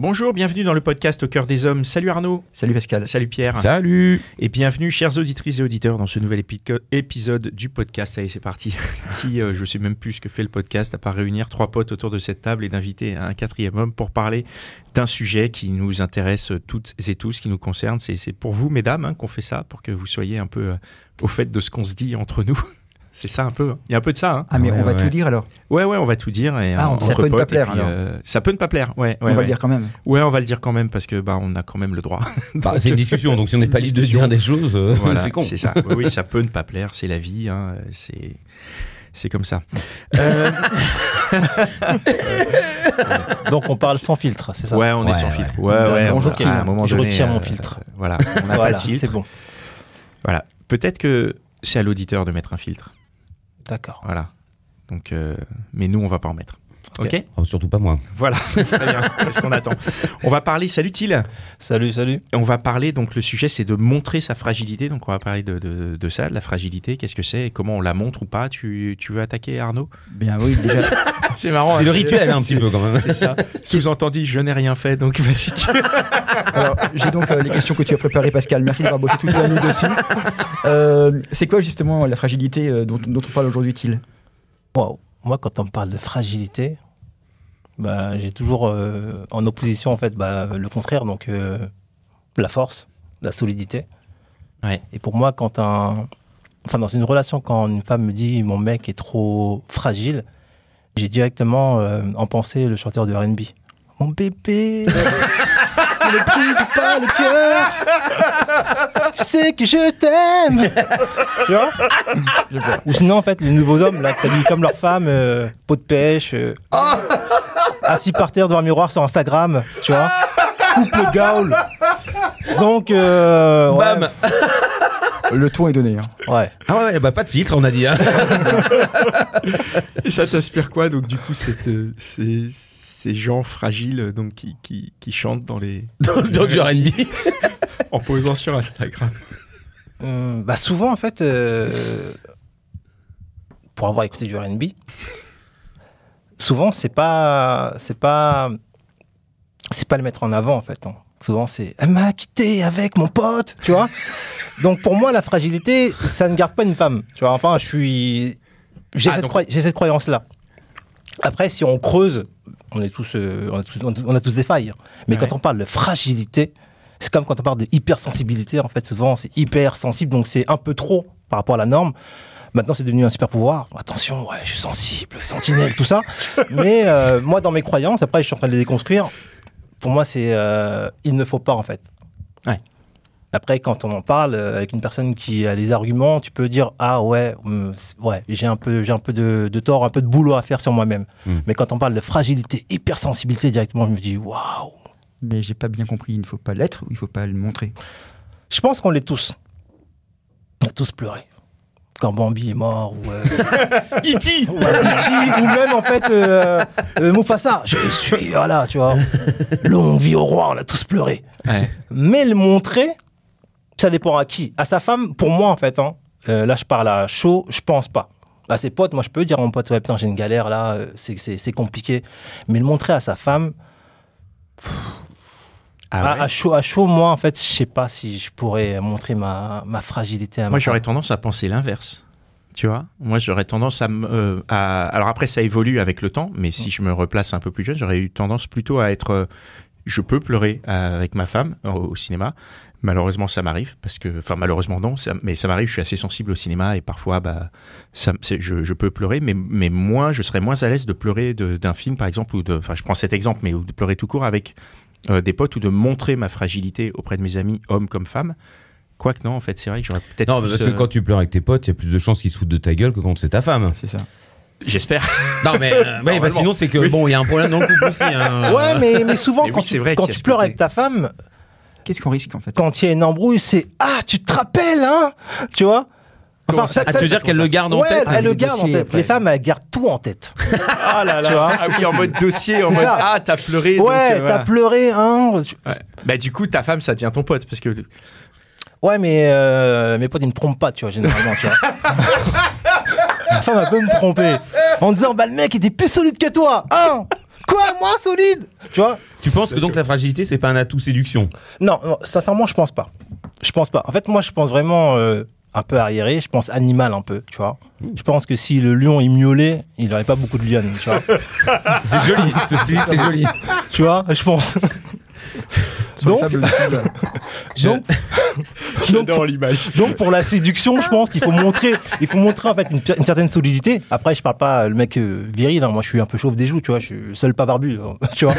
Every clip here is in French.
Bonjour, bienvenue dans le podcast Au cœur des hommes. Salut Arnaud. Salut Pascal. Salut Pierre. Salut Et bienvenue, chers auditrices et auditeurs, dans ce nouvel épi- épisode du podcast. Allez, c'est parti. Qui, euh, je sais même plus ce que fait le podcast, à part réunir trois potes autour de cette table et d'inviter un quatrième homme pour parler d'un sujet qui nous intéresse toutes et tous, qui nous concerne. C'est c'est pour vous, mesdames, hein, qu'on fait ça, pour que vous soyez un peu euh, au fait de ce qu'on se dit entre nous. C'est ça un peu. hein. Il y a un peu de ça. Hein. Ah mais Ouais, on va ouais. tout dire alors. Ouais, ouais, on va tout dire. Et, Ah, ça peut ne pas plaire, puis, alors. euh, ça peut ne pas plaire, ouais. ouais on va le dire quand même. Ouais, on va le dire quand même parce que bah on a quand même le droit. Enfin, C'est une discussion, donc si on n'est pas libre de dire des choses, euh, Voilà, c'est con. c'est ça. Oui, ça peut ne pas plaire, c'est la vie, hein, c'est c'est comme ça. Euh, Donc on parle sans filtre, c'est ça? Ouais, on est sans ouais. filtre. Ouais, ouais. on- à retire. un moment Je donné, retire mon euh, filtre. Voilà, on n'a Voilà, pas de filtre. c'est bon. Voilà. Peut-être que c'est à l'auditeur de mettre un filtre. D'accord. Voilà. Donc, euh, mais nous, on va pas en mettre. Ok. Oh, surtout pas moi. Voilà. Très bien. C'est ce qu'on attend. On va parler. Salut Thiel. Salut, salut. On va parler, donc le sujet c'est de montrer sa fragilité, donc on va parler de, de, de ça, de la fragilité, qu'est-ce que c'est et comment on la montre ou pas? Tu, tu veux attaquer Arnaud? Bien oui, déjà. C'est marrant. C'est le rituel, hein, un petit peu quand même. C'est ça. Sous-entendu, je n'ai rien fait, donc vas-y tu... Alors, j'ai donc euh, les questions que tu as préparées Pascal. Merci d'avoir bossé toute la nuit dessus. Euh, c'est quoi justement la fragilité euh, dont, dont on parle aujourd'hui, Thiel Wow. Moi, quand on me parle de fragilité, bah, j'ai toujours euh, en opposition en fait bah, le contraire, donc euh, la force, la solidité. Ouais. Et pour moi, quand un, enfin dans une relation, quand une femme me dit mon mec est trop fragile, j'ai directement euh, en pensé le chanteur de R&B. Mon bébé, ne brise pas le cœur. Tu sais que je t'aime. tu vois Ou sinon, en fait, les nouveaux hommes là, qui s'habillent comme leur femme, euh, peau de pêche, euh, assis par terre devant un miroir sur Instagram, tu vois Couple gaule. Donc, euh, ouais, Bam Le ton est donné. hein. ouais. Ah ouais, bah pas de filtre, on a dit. Hein. Et ça t'inspire quoi donc du coup euh, ces, gens fragiles donc qui, qui, qui chantent dans les Dans, dans du R&B. en posant sur Instagram. Hum, bah souvent, en fait, euh, pour avoir écouté du R&B, souvent, c'est pas, c'est pas, c'est pas le mettre en avant, en fait. hein. Souvent, c'est elle m'a quitté avec mon pote, tu vois. Donc, pour moi, la fragilité, ça ne garde pas une femme, tu vois. Enfin, je suis, j'ai Ah, donc- cette croyance-là. Après, si on creuse, on est tous, euh, on, a tous on a tous des failles. Mais Ouais. quand on parle de fragilité, c'est comme quand on parle de hypersensibilité. En fait, souvent, c'est hyper sensible, donc c'est un peu trop par rapport à la norme. Maintenant, c'est devenu un super pouvoir. Attention, ouais, je suis sensible, sentinelle, tout ça. Mais euh, moi, dans mes croyances, après, je suis en train de les déconstruire. Pour moi, c'est euh, il ne faut pas en fait. Ouais. Après, quand on en parle euh, avec une personne qui a les arguments, tu peux dire ah ouais, hum, ouais, j'ai un peu, j'ai un peu de, de tort, un peu de boulot à faire sur moi-même. Mm. Mais quand on parle de fragilité, hypersensibilité, directement, je me dis waouh. Mais j'ai pas bien compris. Il ne faut pas l'être ou il faut pas le montrer? Je pense qu'on l'est tous. On a tous pleuré. Quand Bambi est mort, ou, euh, E.T. ou, E.T., ou même en fait euh, euh, Mufasa. Je suis, voilà, tu vois. Longue vie au roi, on a tous pleuré. Ouais. Mais le montrer, ça dépend à qui. À sa femme, pour moi en fait, hein, euh, là je parle à chaud, je pense pas. À ses potes, moi je peux dire à mon pote, ouais putain j'ai une galère là, euh, c'est- compliqué. Mais le montrer à sa femme, Ah à, ouais à chaud, à chaud, moi en fait, je sais pas si je pourrais montrer ma, ma fragilité à ma Moi, j'aurais tendance à penser l'inverse. Tu vois? Moi, j'aurais tendance à, euh, à- Alors après, ça évolue avec le temps, mais si je me replace un peu plus jeune, j'aurais eu tendance plutôt à être... Je peux pleurer avec ma femme au cinéma. Malheureusement, ça m'arrive, parce que... Enfin, malheureusement, non, ça- mais ça m'arrive, je suis assez sensible au cinéma, et parfois, bah, ça, je, je peux pleurer, mais, mais moi, je serais moins à l'aise de pleurer d'un film, par exemple, ou de... Enfin, je prends cet exemple, mais ou de pleurer tout court avec euh, des potes, ou de montrer ma fragilité auprès de mes amis, hommes comme femmes. Quoique non, en fait, c'est vrai que j'aurais peut-être... Non, plus, parce que euh, quand tu pleures avec tes potes, il y a plus de chances qu'ils se foutent de ta gueule que quand c'est ta femme. C'est ça. J'espère. Non, mais euh, ouais, bah, sinon, c'est que bon, il y a un problème dans le couple aussi. hein. Ouais, mais, mais souvent, Mais quand, oui, tu, vrai quand pleures côté. avec ta femme, Qu'est-ce qu'on risque en fait quand il y a une embrouille, c'est Ah, tu te rappelles, hein Tu vois Comment ça tu veux dire qu'elle le garde en ouais, tête elle le garde en tête. après. Les femmes, elles gardent tout en tête. Ah là là. Tu vois ah oui, en mode dossier, en mode ça. ah t'as pleuré. Ouais, euh, t'as voilà. pleuré, hein Tu- Ouais. Bah du coup ta femme ça devient ton pote parce que Ouais, mais euh, mes potes, ils me trompent pas, tu vois, généralement, tu vois. Ma femme, elle peut me tromper. En disant, bah, le mec était plus solide que toi, hein Quoi, moi, solide Tu vois Tu penses que donc la fragilité, c'est pas un atout séduction Non, non, sincèrement, je pense pas. Je pense pas. En fait, moi, je pense vraiment euh, un peu arriéré. Je pense animal un peu, tu vois. Je pense que si le lion il miaulait, il n'aurait pas beaucoup de lionnes, tu vois. C'est joli. Ceci c'est joli. tu vois, je pense. Donc-. Donc, j'adore l'image. donc pour la séduction, je pense qu'il faut montrer, il faut montrer en fait une, une certaine solidité. Après, je parle pas euh, le mec euh, viril. hein. Moi, je suis un peu chauve des joues, tu vois. Je suis seul pas barbu, hein, tu vois.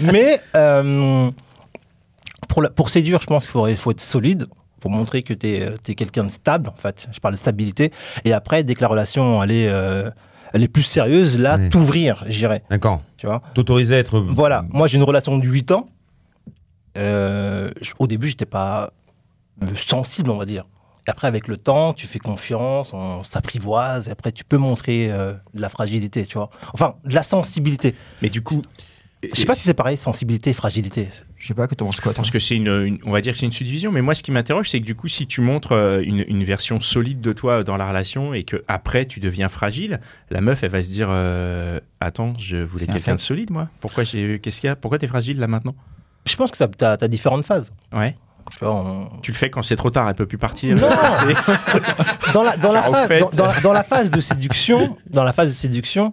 Mais euh, pour, la- pour séduire, je pense qu'il faut, être solide. Pour montrer que tu es, quelqu'un de stable, en fait. Je parle de stabilité. Et après, dès que la relation elle est, euh, elle est plus sérieuse, là, Oui. t'ouvrir, j'irais. D'accord. Tu vois. T'autoriser à être. Voilà, moi j'ai une relation de 8 ans. Euh, au début, j'étais pas sensible, on va dire. Et après, avec le temps, tu fais confiance, on s'apprivoise, et après, tu peux montrer euh, de la fragilité, tu vois. Enfin, de la sensibilité. Mais du coup Je sais pas si c'est pareil, sensibilité fragilité. Je sais pas que t'en penses quoi. Je toi pense que c'est une, une- on va dire que c'est une subdivision, mais moi ce qui m'interroge, c'est que du coup, si tu montres euh, une, une version solide de toi dans la relation et que après tu deviens fragile, la meuf elle va se dire, euh, attends, je voulais quelqu'un de solide moi. Pourquoi j'ai, qu'est-ce qu'il y a? Pourquoi t'es fragile là maintenant? Je pense que ça- t'as as différentes phases. Ouais. Tu vois, on- Tu le fais quand c'est trop tard, elle peut plus partir. Non. Dans, la, dans, la Car au phase, fait- dans, dans la, dans la phase de séduction, dans la phase de séduction,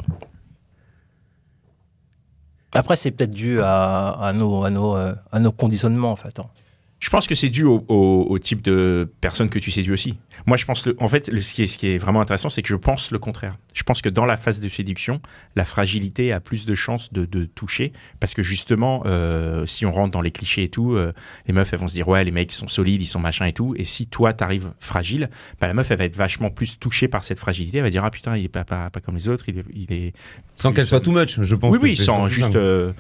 après c'est peut-être dû à, euh, nos conditionnements en fait. Je pense que c'est dû au, au- au type de personne que tu séduis aussi. Moi, je pense, le, en fait, le, ce, qui est, ce qui est vraiment intéressant, c'est que je pense le contraire. Je pense que dans la phase de séduction, la fragilité a plus de chances de, de toucher, parce que justement, euh, si on rentre dans les clichés et tout, euh, les meufs, elles vont se dire, ouais, les mecs, ils sont solides, ils sont machin et tout, et si toi, t'arrives fragile, bah, la meuf, elle va être vachement plus touchée par cette fragilité, elle va dire, ah putain, il est pas, pas, pas comme les autres, il est... Il est... Sans qu'elle soit too much, je pense. Oui, oui, sans juste... euh,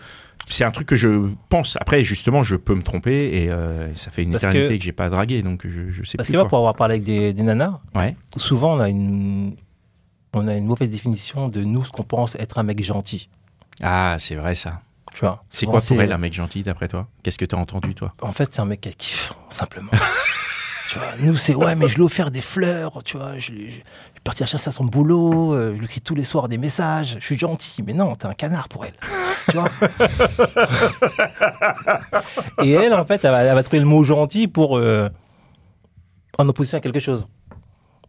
c'est un truc que je pense. Après, justement, je peux me tromper et euh, ça fait une Parce éternité que- que, j'ai pas dragué, donc je, je sais Parce plus que moi, pour avoir parlé avec des, des nanas, Ouais. souvent on a une, on a une mauvaise définition de nous ce qu'on pense être un mec gentil. Ah, c'est vrai ça. Tu vois. C'est quoi pour elle un mec gentil d'après toi? Qu'est-ce que t'as entendu toi? En fait, c'est un mec qui kiffe, simplement. tu vois, nous, c'est ouais, mais je lui ai offert des fleurs, tu vois, je, je, je suis parti la chasser à son boulot, euh, je lui écris tous les soirs des messages, je suis gentil, mais non, t'es un canard pour elle. Tu vois Et elle, en fait, elle va, elle va trouver le mot gentil pour. euh, en opposition à quelque chose.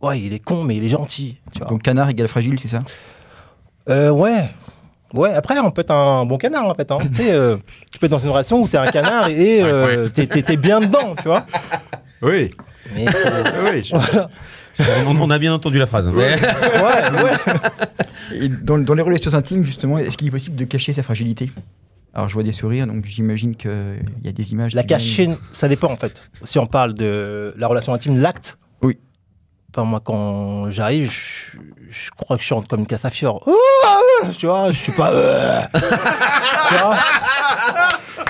Ouais, il est con, mais il est gentil. Tu vois. Donc canard égale fragile, c'est ça? Euh, ouais. Ouais, après, on peut être un bon canard, en fait. hein. tu sais, euh, tu peux être dans une relation où t'es un canard et euh, t'es bien dedans, tu vois. Oui. Mais, euh, oui. je- On, on a bien entendu la phrase. ouais, ouais. Et dans, dans les relations intimes, justement, est-ce qu'il est possible de cacher sa fragilité? Alors, je vois des sourires, donc j'imagine qu'il y a des images. La cacher, ça dépend, en fait. Si on parle de la relation intime, l'acte. Oui. Enfin, moi, quand j'arrive, je, je crois que je chante comme une Castafiore. Ouh, ah, tu vois, je suis pas. euh. tu vois?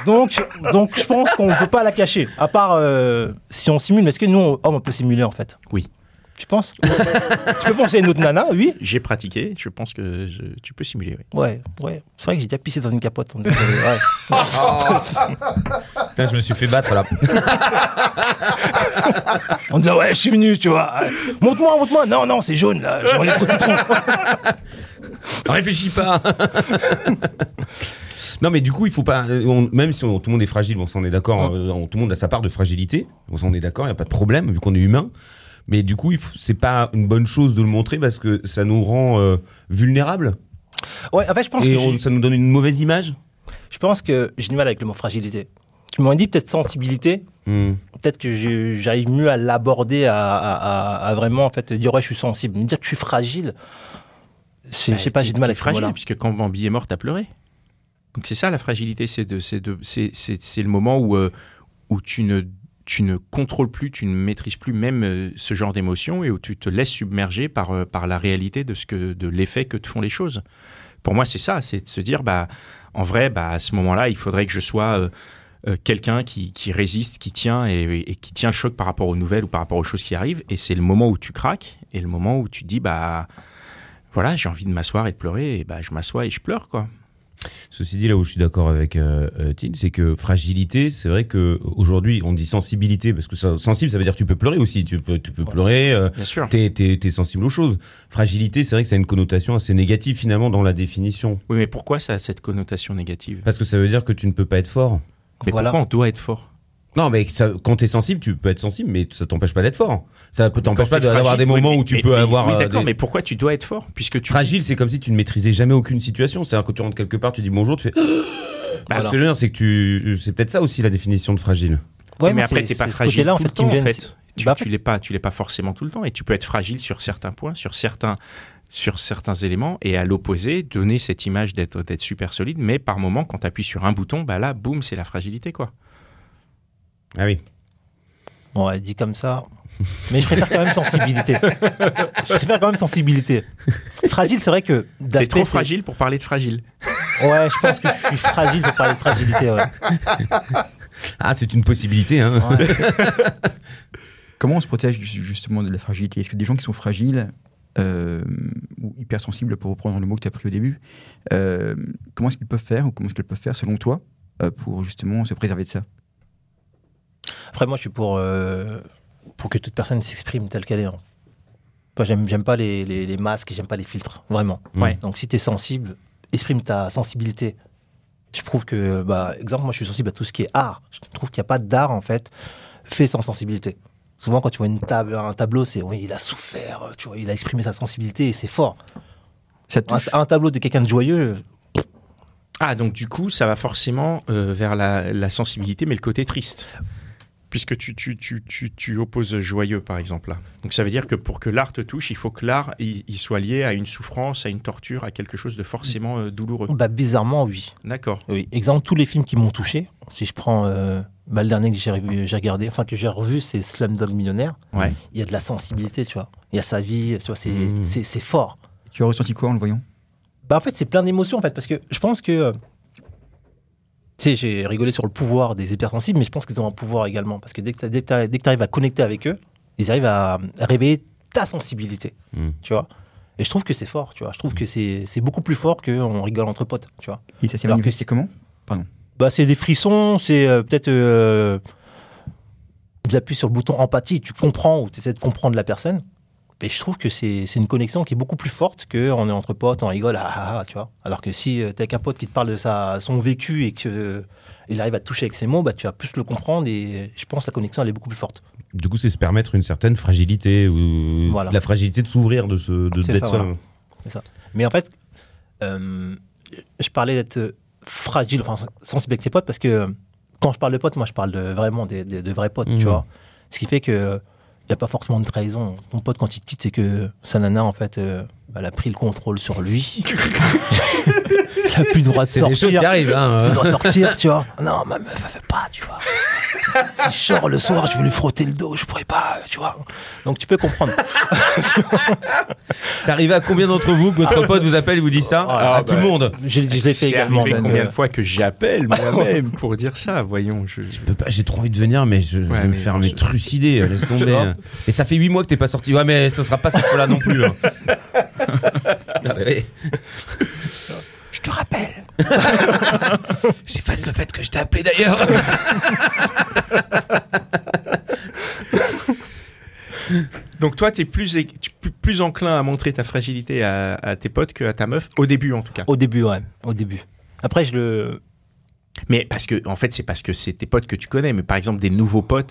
Donc, donc, je pense qu'on ne peut pas la cacher. À part euh, si on simule. Mais est-ce que nous, on- hommes, on peut simuler, en fait? Oui. Tu penses? Tu peux penser à une autre nana, oui J'ai pratiqué. Je pense que je- tu peux simuler. Oui. Ouais, ouais. C'est vrai que j'ai déjà pissé dans une capote. on dirait, ouais. Putain, je me suis fait battre là. On disait, ouais, je suis venu, tu vois. Montre-moi, montre-moi. Non, non, c'est jaune, là. J'ai mangé trop de citron. Réfléchis pas. non, mais du coup, il faut pas. euh, on- même si on- tout le monde est fragile, on est d'accord. euh, tout le monde a sa part de fragilité. On est d'accord, il y a pas de problème vu qu'on est humain. Mais du coup, c'est pas une bonne chose de le montrer parce que ça nous rend euh, vulnérables Ouais, en fait, je pense et que on- ça nous donne une mauvaise image? je pense que j'ai du mal avec le mot fragilité. Tu m'as dit peut-être sensibilité. Hmm. Peut-être que j'arrive mieux à l'aborder, à, à- à- à vraiment en fait dire ouais, je suis sensible. Me dire que je suis fragile, je je sais pas, j'ai du mal avec ce fragile puisque quand Bambi est mort, t'as pleuré. Donc c'est ça la fragilité, c'est le moment où, euh, où tu ne, tu ne contrôles plus, tu ne maîtrises plus même euh, ce genre d'émotion et où tu te laisses submerger par, euh, par la réalité de, ce que, de l'effet que te font les choses. Pour moi, c'est ça, c'est de se dire, bah, en vrai, bah, à ce moment-là, il faudrait que je sois quelqu'un qui, qui résiste, qui tient et, et qui tient le choc par rapport aux nouvelles ou par rapport aux choses qui arrivent. Et c'est le moment où tu craques et le moment où tu dis, bah, voilà, j'ai envie de m'asseoir et de pleurer, et bah, je m'assois et je pleure, quoi. Ceci dit, là où je suis d'accord avec euh, euh, Tine, c'est que fragilité, c'est vrai que aujourd'hui on dit sensibilité parce que ça, sensible, ça veut dire que tu peux pleurer aussi. Tu peux, tu peux pleurer. euh, Bien sûr. T'es, t'es, t'es sensible aux choses. Fragilité, c'est vrai que ça a une connotation assez négative finalement dans la définition. Oui, mais pourquoi ça a cette connotation négative? Parce que ça veut dire que tu ne peux pas être fort. Mais Voilà. pourquoi on doit être fort? Non, mais ça, quand t'es sensible, tu peux être sensible, mais ça t'empêche pas d'être fort. Ça peut t'empêche pas d'avoir fragile, des oui, moments mais- où tu mais- peux mais- avoir. Oui, euh, d'accord, des- mais pourquoi tu dois être fort Puisque tu. Fragile, c'est comme si tu ne maîtrisais jamais aucune situation. C'est-à-dire que tu rentres quelque part, tu dis bonjour, tu fais. Bah, Ce que je veux dire, c'est que tu, c'est peut-être ça aussi la définition de fragile. Ouais, mais après, t'es pas fragile côté-là, en tout fait, le qui me temps, en gêne. fait. Tu, Bah, tu l'es pas, tu l'es pas forcément tout le temps, et tu peux être fragile sur certains points, sur certains, sur certains éléments, et à l'opposé, donner cette image d'être, d'être super solide, mais par moment, quand tu appuies sur un bouton, bah là, boum, c'est la fragilité, quoi. Ah oui. Bon, elle dit comme ça. Mais je préfère quand même sensibilité. je préfère quand même sensibilité. Fragile, c'est vrai que T'es d'aspect, trop c'est- fragile pour parler de fragile. Ouais, je pense que je suis fragile pour parler de fragilité. Ouais. Ah, c'est une possibilité, hein. Ouais. Comment on se protège ju- justement de la fragilité? Est-ce que des gens qui sont fragiles euh, ou hypersensibles, pour reprendre le mot que tu as pris au début, euh, comment est-ce qu'ils peuvent faire ou comment est-ce qu'elles peuvent faire selon toi euh, pour justement se préserver de ça? Après, moi, je suis pour, euh, pour que toute personne s'exprime telle qu'elle est. hein. Moi, j'aime, j'aime pas les, les, les masques, j'aime pas les filtres, vraiment. Ouais. Donc, si tu es sensible, exprime ta sensibilité. Je trouve que, bah, exemple, moi, je suis sensible à tout ce qui est art. Je trouve qu'il n'y a pas d'art, en fait, fait sans sensibilité. Souvent, quand tu vois une table, un tableau, c'est oui, il a souffert, tu vois, il a exprimé sa sensibilité et c'est fort. Ça un tableau de quelqu'un de joyeux, Ah, donc du coup, ça va forcément euh, vers la, la sensibilité, mais le côté triste. Puisque tu, tu, tu, tu, tu opposes joyeux, par exemple, là. Donc ça veut dire que pour que l'art te touche, il faut que l'art il, il soit lié à une souffrance, à une torture, à quelque chose de forcément euh, douloureux. bah, bizarrement, oui. D'accord. Oui, exemple, tous les films qui m'ont touché, si je prends euh, bah, le dernier que j'ai regardé, enfin que j'ai revu, c'est Slumdog Millionnaire. Ouais. Il y a de la sensibilité, tu vois. Il y a sa vie, tu vois, c'est c'est- c'est fort. Tu as ressenti quoi en le voyant? Bah, en fait, c'est plein d'émotions, en fait, parce que je pense que. Tu sais, j'ai rigolé sur le pouvoir des hypersensibles, mais je pense qu'ils ont un pouvoir également. Parce que dès que tu arrives à connecter avec eux, ils arrivent à, à réveiller ta sensibilité, Mm. tu vois. Et je trouve que c'est fort, tu vois. Je trouve que c'est c'est beaucoup plus fort qu'on rigole entre potes, tu vois. Et ça s'est Alors que manifesté comment? Bah, c'est des frissons, c'est euh, peut-être. Euh, tu appuies sur le bouton empathie, tu comprends ou tu essaies de comprendre la personne. Et je trouve que c'est une connexion qui est beaucoup plus forte qu'on est entre potes, on rigole, ah, ah, ah, tu vois. Alors que si tu t'es avec un pote qui te parle de sa, son vécu et que il arrive à te toucher avec ses mots, bah, tu vas plus le comprendre et je pense que la connexion elle est beaucoup plus forte. Du coup, c'est se permettre une certaine fragilité ou Voilà. la fragilité de s'ouvrir, de se, de ça, voilà. Mais en fait, euh, je parlais d'être fragile, enfin sensible avec ses potes parce que quand je parle de potes, moi je parle de, vraiment des, des- de vrais potes, tu vois. Ce qui fait que n'y a pas forcément de trahison. Ton pote, quand il te quitte, c'est que sa nana, en fait, euh, elle a pris le contrôle sur lui. elle a plus le droit de C'est des choses sortir. qui arrivent, hein. Plus le droit de sortir, tu vois. Non, ma meuf, elle fait pas, tu vois. Si je sors le soir, je veux lui frotter le dos, je pourrais pas, tu vois. Donc tu peux comprendre. C'est arrivé à combien d'entre vous que votre pote vous appelle et vous dit ça Ah, À tout le monde. Je, je l'ai fait également. arrivé combien euh, de fois que j'appelle moi-même pour dire ça Voyons, je... Je peux pas, j'ai trop envie de venir, mais je, je vais me mais faire je- mais trucider, laisse vois. tomber. Et ça fait 8 mois que t'es pas sorti. Ouais, mais ça sera pas cette fois-là non plus. hein. Ah, bah oui. Je te rappelle. J'efface le fait que je t'ai appelé d'ailleurs. Donc toi, tu es plus, enclin à montrer ta fragilité à, à tes potes qu'à ta meuf, au début en tout cas. Au début, ouais. Au début. Après, je le. Mais parce que, en fait, c'est parce que c'est tes potes que tu connais. Mais par exemple, des nouveaux potes,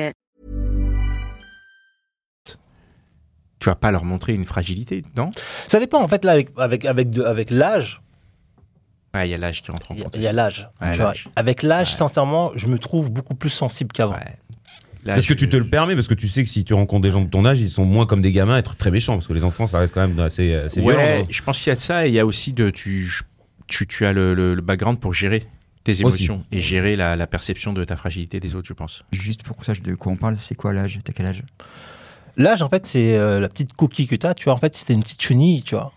Tu vas pas leur montrer une fragilité, non? Ça dépend, en fait, là, avec, avec, avec, de- avec l'âge, Ouais, il y a l'âge qui rentre en compte. il y a l'âge. Ouais. Avec l'âge, Ouais. sincèrement, je me trouve beaucoup plus sensible qu'avant. Ouais. Parce que tu te le permets, parce que tu sais que si tu rencontres des gens de ton âge, ils sont moins comme des gamins, à être très méchants, parce que les enfants, ça reste quand même assez, assez Ouais, violent. hein. je pense qu'il y a de ça et il y a aussi de tu tu, tu as le, le- le background pour gérer tes émotions et gérer la, la perception de ta fragilité des autres, je pense. Juste pour qu'on sache de quoi on parle, c'est quoi l'âge? T'as quel âge? L'âge, en fait, c'est euh, la petite coquille que t'as, tu vois. En fait, c'était une petite chenille, tu vois.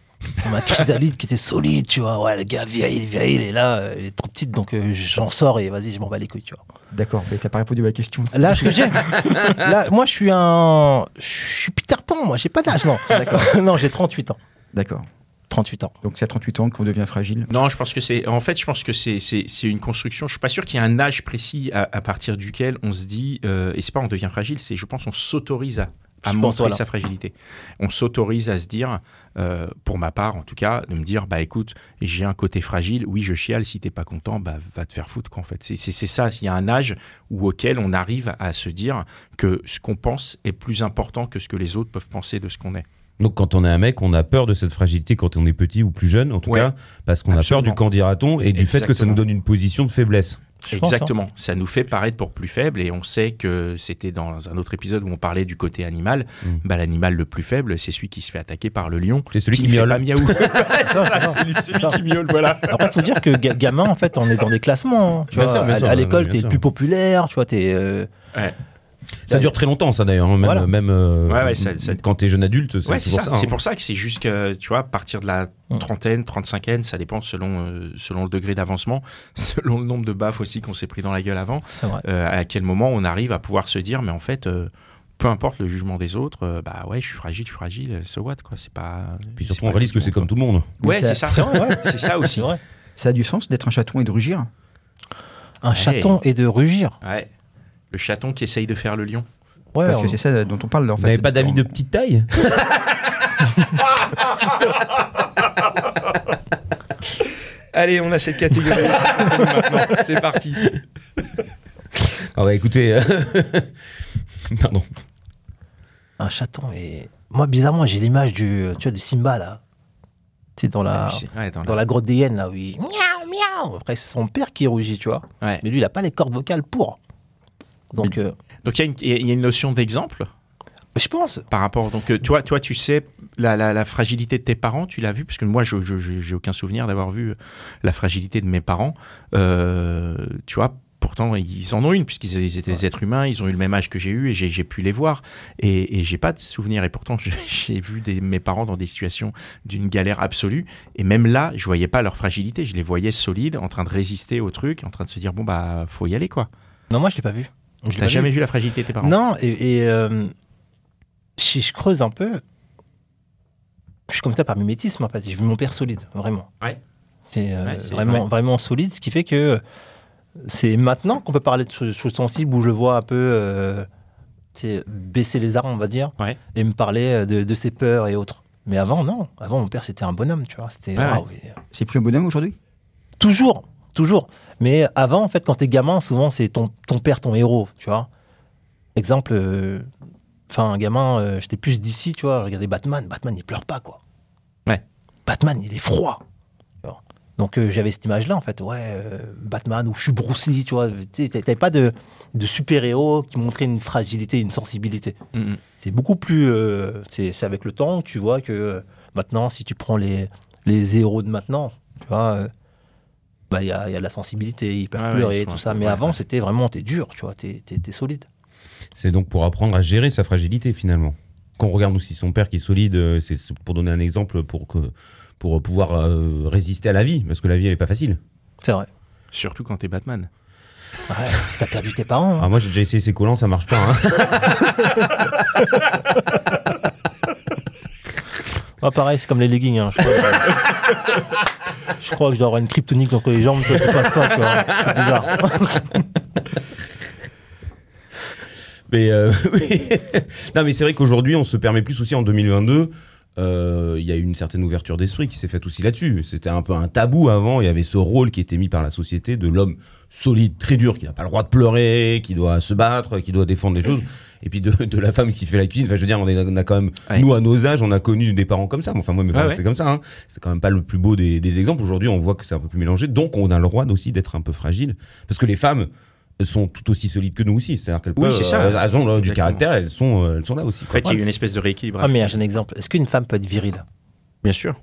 Ma chrysalide qui était solide, tu vois. Ouais, le gars vieille, il est vieille, il est là, euh, il est trop petite, donc euh, j'en sors et vas-y, je m'en bats les couilles, tu vois. D'accord, mais t'as pas répondu à ma question. L'âge que j'ai? Là, moi, je suis un. Je suis Peter Pan, moi, j'ai pas d'âge, non. D'accord. non, j'ai 38 ans. D'accord. 38 ans. Donc c'est à 38 ans qu'on devient fragile? Non, je pense que c'est. En fait, je pense que c'est c'est c'est une construction. Je suis pas sûr qu'il y ait un âge précis à, à partir duquel on se dit euh, et c'est pas on devient fragile, c'est je pense on s'autorise à à Je montrer sa fragilité. On s'autorise à se dire, euh, pour ma part en tout cas, de me dire bah écoute, j'ai un côté fragile. Oui, je chiale. Si t'es pas content, bah va te faire foutre quoi. En fait, c'est ça. Il y a un âge où auquel on arrive à se dire que ce qu'on pense est plus important que ce que les autres peuvent penser de ce qu'on est. Donc quand on est un mec, on a peur de cette fragilité quand on est petit ou plus jeune, en tout Ouais. cas, parce qu'on a peur du qu'en dira-t-on et du fait que ça nous donne une position de faiblesse. Je pense, hein. Exactement. Ça nous fait paraître pour plus faible et on sait que c'était dans un autre épisode où on parlait du côté animal. Mm. Bah, l'animal le plus faible, c'est celui qui se fait attaquer par le lion. C'est celui qui fait miaule. pas miaule. C'est ça, c'est ça. c'est lui, c'est lui Ça. qui miaule, voilà. Après, faut dire que ga- gamin, en fait, on est dans des classements. hein. Tu vois, sûr, à, à l'école, t'es plus populaire, tu vois, t'es. euh, Ça dure très longtemps, ça d'ailleurs. hein, Même, Voilà. même euh, Ouais, ouais, ça- ça- quand t'es jeune adulte, c'est Ouais, c'est pour ça. ça. C'est hein. pour ça que c'est juste que, tu vois, à partir de la Mm. trentaine, trente-cinquaine, ça dépend selon, euh, selon le degré d'avancement, selon le nombre de baffes aussi qu'on s'est pris dans la gueule avant, C'est vrai. euh, à quel moment on arrive à pouvoir se dire, mais en fait, euh, peu importe le jugement des autres, euh, bah ouais, je suis fragile, je suis fragile, so what, quoi. C'est pas. Puis c'est surtout, on réalise que c'est comme tout le monde. Ouais, c'est ça-. C'est ça aussi. C'est. Ça a du sens d'être un chaton et de rugir? Un chaton et de rugir? Ouais. Le chaton qui essaye de faire le lion. Ouais, Parce on- que c'est ça dont on parle en Vous fait. n'avez pas d'amis de petite taille Allez, on a cette catégorie. C'est parti. Ah ouais, écoutez. euh, Pardon. Un chaton et. Moi, bizarrement, j'ai l'image du, tu vois, de Simba, là. Tu sais, dans la, Ouais, dans dans la grotte des hyènes, là, où il. Miaou, miaou. Après, c'est son père qui rugit, tu vois. Ouais. Mais lui, il a pas les cordes vocales pour. Donc, euh, Donc il y, a une- il y a une notion d'exemple je pense. par rapport. Donc euh, toi, toi, tu sais la, la- la fragilité de tes parents, tu l'as vu? Parce que moi, je j'ai aucun souvenir d'avoir vu la fragilité de mes parents. Euh, tu vois. Pourtant, ils en ont une, puisqu'ils ils étaient des êtres humains, ils ont eu le même âge que j'ai eu et j'ai pu les voir. Et, et j'ai pas de souvenir. Et pourtant, j'ai vu des, mes parents dans des situations d'une galère absolue. Et même là, je voyais pas leur fragilité. Je les voyais solides, en train de résister au truc, en train de se dire bon, bah, faut y aller, quoi. Non, moi, je l'ai pas vu. T'as pas jamais vu la fragilité de tes parents Non, et, et, euh, si je creuse un peu, je suis comme ça par mimétisme en fait. J'ai vu mon père solide, vraiment. Ouais. C'est euh, Ouais, vraiment, vrai. vraiment solide, ce qui fait que c'est maintenant qu'on peut parler de choses, sensibles où je le vois un peu euh, tu baisser les armes, on va dire, Ouais. et me parler de, de ses peurs et autres. Mais avant, non. Avant, mon père, c'était un bonhomme, tu vois. C'était C'est plus un bonhomme aujourd'hui? Toujours, toujours. Mais avant, en fait, quand t'es gamin, souvent, c'est ton, ton père, ton héros, tu vois. Exemple, euh, enfin, un gamin, euh, j'étais plus d'ici, tu vois, regardez Batman, Batman, il pleure pas, quoi. Ouais. Batman, il est froid. Donc, euh, j'avais cette image-là, en fait, ouais, Batman, ou je suis Bruce Lee, tu vois. T'avais pas de, de super-héros qui montrait une fragilité, une sensibilité. C'est beaucoup plus. c'est avec le temps que tu vois que maintenant, si tu prends les, les héros de maintenant, tu vois, bah, il y, a, il y a de la sensibilité, ils peuvent Ouais, ouais, pleurer, sont tout ça. Mais ouais, avant, ouais. c'était vraiment, t'es dur, tu vois, t'es solide. C'est donc pour apprendre à gérer sa fragilité finalement. Quand on regarde aussi son père qui est solide, euh, c'est pour donner un exemple pour que pour pouvoir euh, résister à la vie, parce que la vie elle est pas facile. C'est vrai. Surtout quand t'es Batman. Ouais, t'as perdu tes parents. hein. Ah, moi, j'ai déjà essayé ces collants, ça marche pas. hein. Moi, pareil, c'est comme les leggings. hein. Je, crois je crois que je dois avoir une kryptonique entre les jambes, ça se passe pas, tu vois. C'est bizarre. Mais euh, non, mais c'est vrai qu'aujourd'hui, on se permet plus aussi en 2022. euh, Il y a une certaine ouverture d'esprit qui s'est faite aussi là-dessus. C'était un peu un tabou avant. Il y avait ce rôle qui était mis par la société de l'homme solide, très dur, qui n'a pas le droit de pleurer, qui doit se battre, qui doit défendre des choses. Et puis de, de la femme qui fait la cuisine. Enfin, je veux dire, on, est, on a quand même, Ouais. nous à nos âges, on a connu des parents comme ça. Enfin, moi, mes parents, ouais. c'est comme ça. Hein. C'est quand même pas le plus beau des, des exemples. Aujourd'hui, on voit que c'est un peu plus mélangé. Donc, on a le droit aussi d'être un peu fragile. Parce que les femmes sont tout aussi solides que nous aussi. C'est-à-dire qu'elles Oui, peuvent, c'est ça. euh, elles ont euh, du caractère, elles sont, euh, elles sont là aussi. En fait, il y a une espèce de rééquilibrage. Ah, mais j'ai un exemple. Est-ce qu'une femme peut être virile? Bien sûr.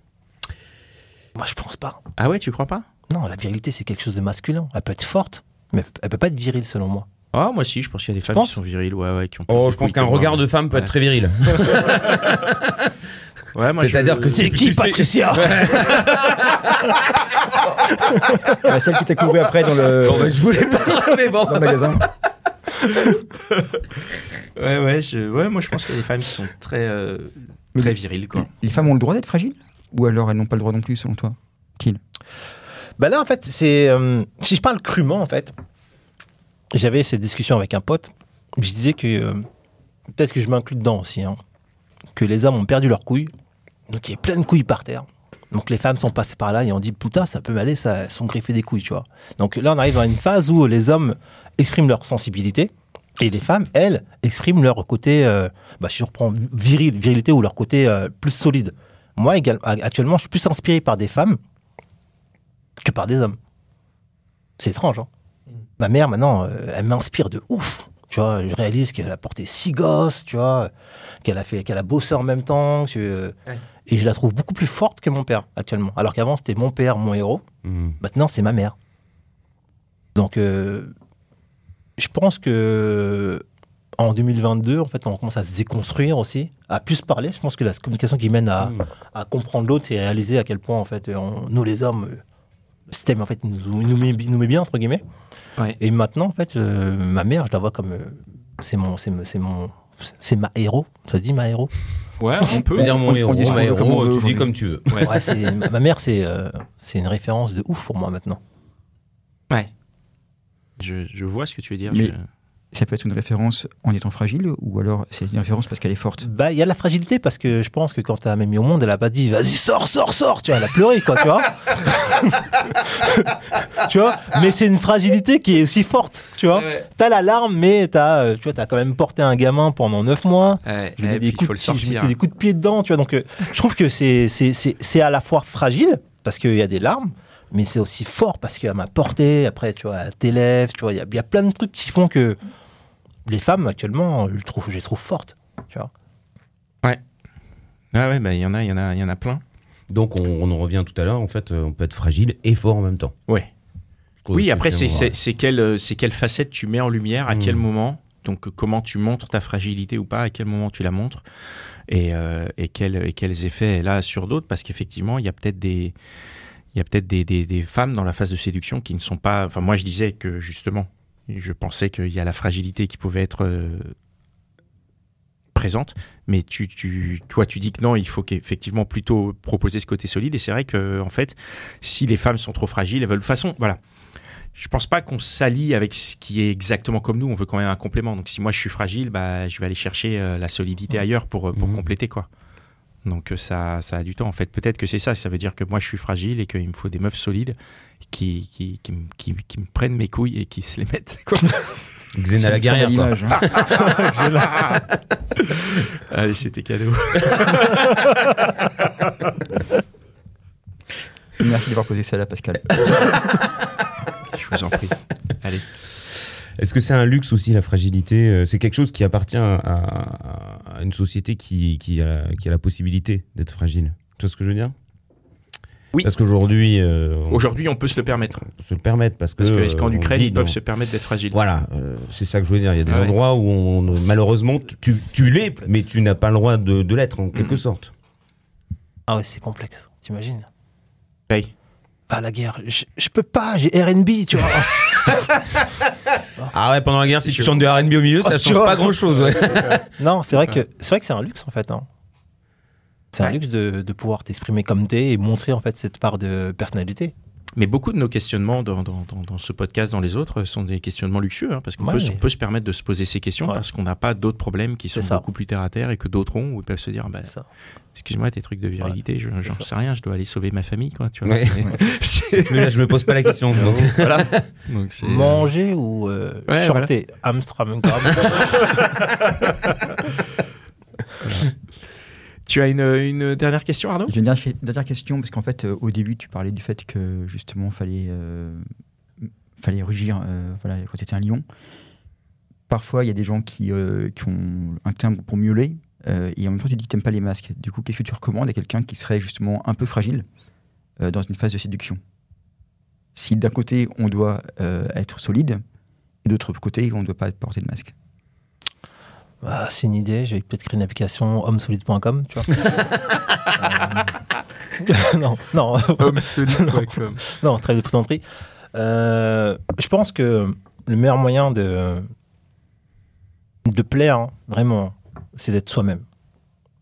Moi, je pense pas. Ah ouais, tu crois pas? Non, la virilité, c'est quelque chose de masculin. Elle peut être forte, mais elle peut pas être virile, selon moi. Ah, moi si, je pense qu'il y a des femmes qui sont viriles, ouais, ouais, qui ont Oh, je pense qu'un regard de femme peut Ouais. être très viril. Ouais, C'est-à-dire je- que C'est qui, Patricia La celle qui t'a couru après dans le, Bon, bah, je voulais pas, mais bon. dans le magasin. Ouais, ouais, je... ouais, moi je pense qu'il y a des femmes qui sont très, euh, très viriles, quoi. Les femmes ont le droit d'être fragiles Ou alors elles n'ont pas le droit non plus, selon toi? Qu'il Bah là, en fait, c'est. euh, si je parle crûment, en fait, j'avais cette discussion avec un pote. Je disais que. euh, Peut-être que je m'inclus dedans aussi. hein, que les hommes ont perdu leurs couilles. Donc il y a plein de couilles par terre. Donc les femmes sont passées par là et on dit putain, ça peut m'aller, ça elles sont griffées des couilles, tu vois. Donc là, on arrive à une phase où les hommes expriment leur sensibilité et les femmes, elles, expriment leur côté, euh, bah, je reprends viril, virilité ou leur côté euh, plus solide. Moi, actuellement, je suis plus inspiré par des femmes que par des hommes. C'est étrange, hein. Ma mère, maintenant, euh, elle m'inspire de ouf. Tu vois, je réalise qu'elle a porté six gosses, tu vois, qu'elle a fait, qu'elle a bossé en même temps, que- Ouais. et je la trouve beaucoup plus forte que mon père actuellement. Alors qu'avant, c'était mon père, mon héros. Hmm. Maintenant, c'est ma mère. Donc, euh, je pense que en 2022, en fait, on commence à se déconstruire aussi, à plus parler. Je pense que la communication qui mène à, Hmm. à comprendre l'autre et réaliser à quel point, en fait, on- nous les hommes, euh, système, en fait, nous, nous, met, nous met bien entre guillemets. Ouais. Et maintenant, en fait, euh, ma mère, je la vois comme euh, c'est mon, c'est mon- c'est mon, c'est ma héros. Ça se dit ma héros? Ouais, on peut. dire mon on- héros, on dit ma héros, veut tu dis comme tu veux. Ouais. Ouais, c'est ma ma mère, c'est euh, c'est une référence de ouf pour moi maintenant. Ouais. Je, je vois ce que tu veux dire. Mais- je- Ça peut être une référence en étant fragile ou alors c'est une référence parce qu'elle est forte? Bah, il y a de la fragilité parce que je pense que quand t'as même mis au monde, elle a pas dit vas-y, sors, sors, sors, tu vois, elle a pleuré, quoi, tu vois. tu vois, mais c'est une fragilité qui est aussi forte, tu vois. T'as la larme, mais t'as, euh, tu vois, t'as quand même porté un gamin pendant 9 mois. Ouais, Je, puis, des coups le de je mettais des coups de pied dedans, tu vois. Donc, euh, je trouve que c'est, c'est, c'est, c'est à la fois fragile parce qu'il y a des larmes, mais c'est aussi fort parce qu'elle m'a porté. Après, tu vois, tes lèvres, tu vois, il y a, il y a plein de trucs qui font que les femmes actuellement, je trouve, je les trouve fortes, tu vois. Ah ouais, bah, il y en a, il y en a, il y en a plein. Donc, on, on en revient tout à l'heure. En fait, euh, on peut être fragile et fort en même temps. Ouais. Oui, après, c'est vraiment, c'est- c'est quelle, euh, c'est quelle facette tu mets en lumière, à Mm. quel moment, donc euh, comment tu montres ta fragilité ou pas, à quel moment tu la montres, et, euh, et, quel- et quels effets elle a sur d'autres, parce qu'effectivement, il y a peut-être des, il y a peut-être des, des- des femmes dans la phase de séduction qui ne sont pas. Enfin, moi, je disais que justement, je pensais qu'il y a la fragilité qui pouvait être euh, présente, mais tu, tu, toi, tu dis que non, il faut qu'effectivement plutôt proposer ce côté solide, et c'est vrai que en fait, si les femmes sont trop fragiles, elles veulent de toute façon, voilà. Je pense pas qu'on s'allie avec ce qui est exactement comme nous. On veut quand même un complément. Donc si moi je suis fragile, bah je vais aller chercher euh, la solidité ailleurs pour euh, pour Mhm. compléter quoi. Donc euh, ça ça a du temps en fait. Peut-être que c'est ça. Ça veut dire que moi je suis fragile et qu'il me faut des meufs solides qui qui, qui, me- qui, qui me prennent mes couilles et qui se les mettent. Quoi. Xena la guerrière. une quoi. image, hein. Allez, c'était cadeau. Merci d'avoir posé ça là, Pascal. Je vous en prie. Allez. Est-ce que c'est un luxe aussi, la fragilité Euh, C'est quelque chose qui appartient à, une société qui, qui, a, qui a la possibilité d'être fragile? Tu vois ce que je veux dire? Oui. Parce qu'aujourd'hui, euh, Aujourd'hui, on peut se le permettre. peut se le permettre. Parce que, Parce que est-ce qu'en euh, on Ukraine, vit ils peuvent dans- se permettre d'être fragiles Voilà, euh, c'est ça que je veux dire. Il y a des Ah ouais. endroits où on, malheureusement, tu, tu l'es, mais tu n'as pas le droit de, de l'être, en quelque Mhm. sorte. Ah ouais, c'est complexe, t'imagines? Oui. Pas la guerre. Je, je peux pas, j'ai RB, tu vois. Ah ouais, pendant la guerre, si tu chantes de R&B au milieu, Oh, ça tu change vois. pas grand chose. Ouais. non, c'est vrai que c'est vrai que c'est un luxe en fait. hein. C'est un luxe de, de pouvoir t'exprimer comme t'es et montrer en fait cette part de personnalité. Mais beaucoup de nos questionnements dans, dans, dans, dans ce podcast, dans les autres, sont des questionnements luxueux, hein, parce qu'on Ouais, peut, mais- on peut se permettre de se poser ces questions Ouais. parce qu'on n'a pas d'autres problèmes qui sont beaucoup plus terre à terre et que d'autres ont, où ils peuvent se dire, bah, Ça. excuse-moi, tes trucs de virilité, je j'en sais rien, je dois aller sauver ma famille, quoi. Tu vois, Ouais. C'est- Mais là, je me pose pas la question. donc. voilà. Donc, c'est- Manger ou euh, Ouais, chanter? Grab. Tu as une, dernière question, Arnaud? J'ai une dernière, question, parce qu'en fait, euh, au début, tu parlais du fait que justement, fallait, euh, fallait rugir euh, voilà, quand c'était un lion. Parfois, il y a des gens qui, qui ont un timbre pour miauler, et en même temps, tu dis que tu n'aimes pas les masques. Du coup, qu'est-ce que tu recommandes à quelqu'un qui serait justement un peu fragile dans une phase de séduction? Si d'un côté, on doit être solide, et d'autre côté, on ne doit pas porter de masque. Bah, c'est une idée, j'ai peut-être créé une application homesolide.com, tu vois. Euh, non, non, non, très de plaisanterie. Euh, je pense que le meilleur moyen de, de plaire, hein, vraiment, c'est d'être soi-même.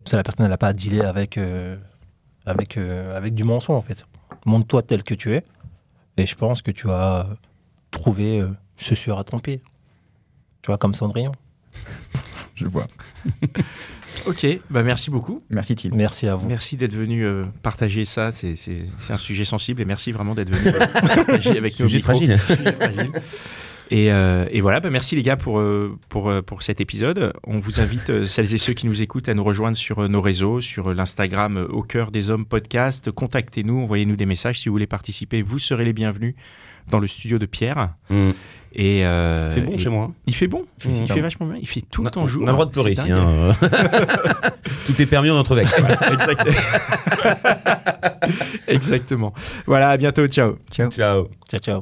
Ça, la personne, elle n'a pas à dealer avec, euh, avec, euh, avec du mensonge, en fait. Montre-toi tel que tu es, et je pense que tu vas trouver euh, chaussure à ton pied. Tu vois, comme Cendrillon. Je vois. Ok, bah merci beaucoup. Merci, Thiel. Merci à vous. Merci d'être venu euh, partager ça. C'est c'est- c'est un sujet sensible et merci vraiment d'être venu euh, partager avec nous. Sujet fragile. Sujet fragile. Et, euh, et voilà, bah merci les gars pour, pour, pour cet épisode. On vous invite, celles et ceux qui nous écoutent, à nous rejoindre sur nos réseaux, sur l'Instagram Au cœur des hommes podcast. Contactez-nous, envoyez-nous des messages si vous voulez participer. Vous serez les bienvenus dans le studio de Pierre. Mm. Et, euh, C'est bon et- chez moi. Il fait bon, il fait, Mmh. il fait vachement bien. Il fait tout On le temps jour. On a le droit de pleurer ici. hein. Tout est permis en notre bec. Exact- Exactement. Voilà, à bientôt. Ciao. Ciao. Ciao. Ciao, ciao.